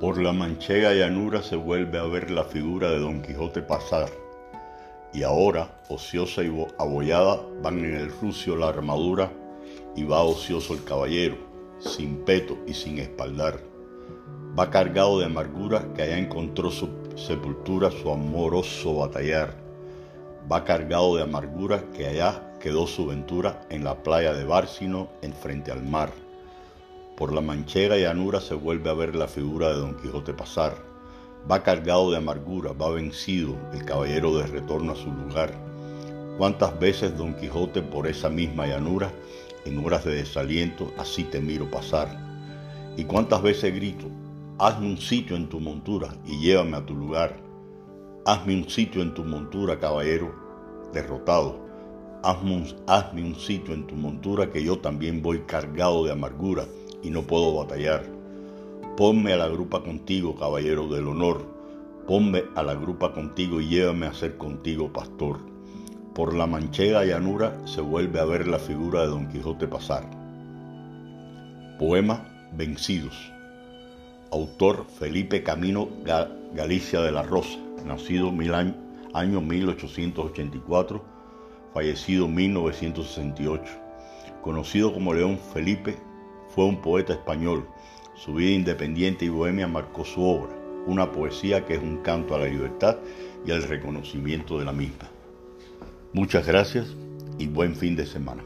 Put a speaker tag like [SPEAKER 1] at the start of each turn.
[SPEAKER 1] Por la manchega llanura se vuelve a ver la figura de Don Quijote pasar, y ahora, ociosa y abollada, van en el rucio la armadura, y va ocioso el caballero, sin peto y sin espaldar. Va cargado de amargura que allá encontró su sepultura, su amoroso batallar. Va cargado de amargura que allá quedó su ventura en la playa de Bárcino, en frente al mar. Por la manchega llanura se vuelve a ver la figura de Don Quijote pasar. Va cargado de amargura, va vencido el caballero de retorno a su lugar. ¿Cuántas veces Don Quijote por esa misma llanura, en horas de desaliento, así te miro pasar? ¿Y cuántas veces grito, hazme un sitio en tu montura y llévame a tu lugar? Hazme un sitio en tu montura, caballero derrotado. Hazme un, hazme un sitio en tu montura que yo también voy cargado de amargura y no puedo batallar. Ponme a la grupa contigo, caballero del honor. Ponme a la grupa contigo y llévame a ser contigo pastor. Por la manchega llanura se vuelve a ver la figura de Don Quijote pasar. Poema Vencidos. Autor Felipe Camino Galicia de la Rosa, nacido mil año, año 1884, fallecido 1968. Conocido como León Felipe, fue un poeta español. Su vida independiente y bohemia marcó su obra, una poesía que es un canto a la libertad y al reconocimiento de la misma. Muchas gracias y buen fin de semana.